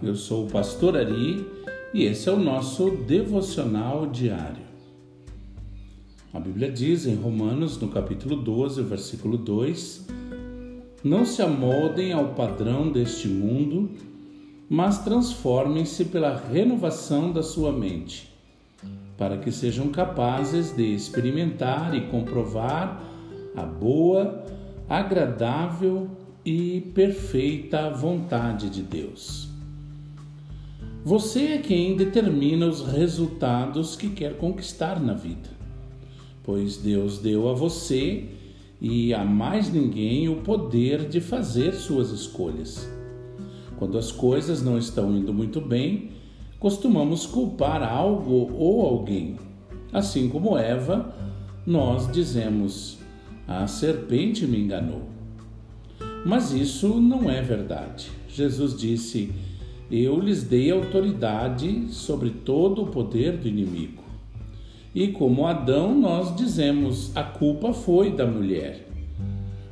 eu sou o pastor Ari e esse é o nosso devocional diário. A Bíblia diz em Romanos, no capítulo 12, versículo 2: Não se amoldem ao padrão deste mundo, mas transformem-se pela renovação da sua mente, para que sejam capazes de experimentar e comprovar a boa, agradável e perfeita vontade de Deus. Você é quem determina os resultados que quer conquistar na vida, pois Deus deu a você e a mais ninguém o poder de fazer suas escolhas. Quando as coisas não estão indo muito bem, costumamos culpar algo ou alguém. Assim como Eva, nós dizemos: a serpente me enganou. Mas isso não é verdade. Jesus disse: Eu lhes dei autoridade sobre todo o poder do inimigo. E como Adão, nós dizemos: a culpa foi da mulher.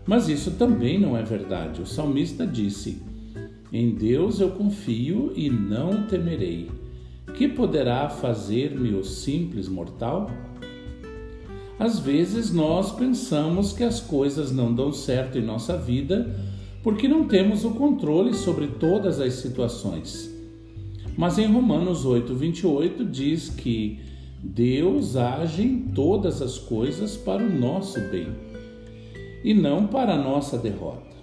Mas isso também não é verdade. O salmista disse: Em Deus eu confio e não temerei. Que poderá fazer-me o simples mortal? Às vezes nós pensamos que as coisas não dão certo em nossa vida porque não temos o controle sobre todas as situações. Mas em Romanos 8, 28 diz que Deus age em todas as coisas para o nosso bem e não para a nossa derrota.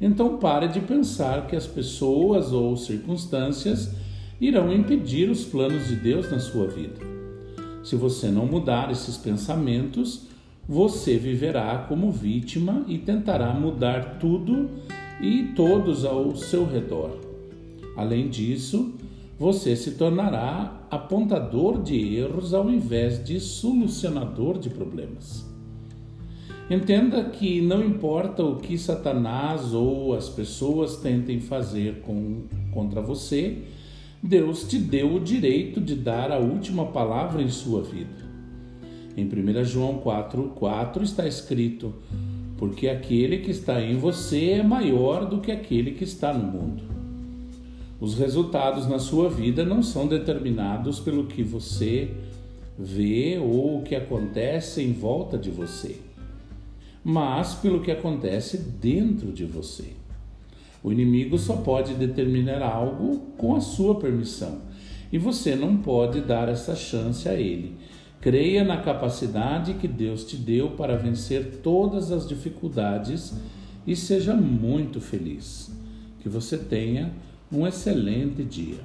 Então pare de pensar que as pessoas ou circunstâncias irão impedir os planos de Deus na sua vida. Se você não mudar esses pensamentos, você viverá como vítima e tentará mudar tudo e todos ao seu redor. Além disso, você se tornará apontador de erros ao invés de solucionador de problemas. Entenda que não importa o que Satanás ou as pessoas tentem fazer com, contra você, Deus te deu o direito de dar a última palavra em sua vida. Em 1 João 4, 4 está escrito: Porque aquele que está em você é maior do que aquele que está no mundo. Os resultados na sua vida não são determinados pelo que você vê ou o que acontece em volta de você, mas pelo que acontece dentro de você. O inimigo só pode determinar algo com a sua permissão e você não pode dar essa chance a ele. Creia na capacidade que Deus te deu para vencer todas as dificuldades e seja muito feliz. Que você tenha um excelente dia.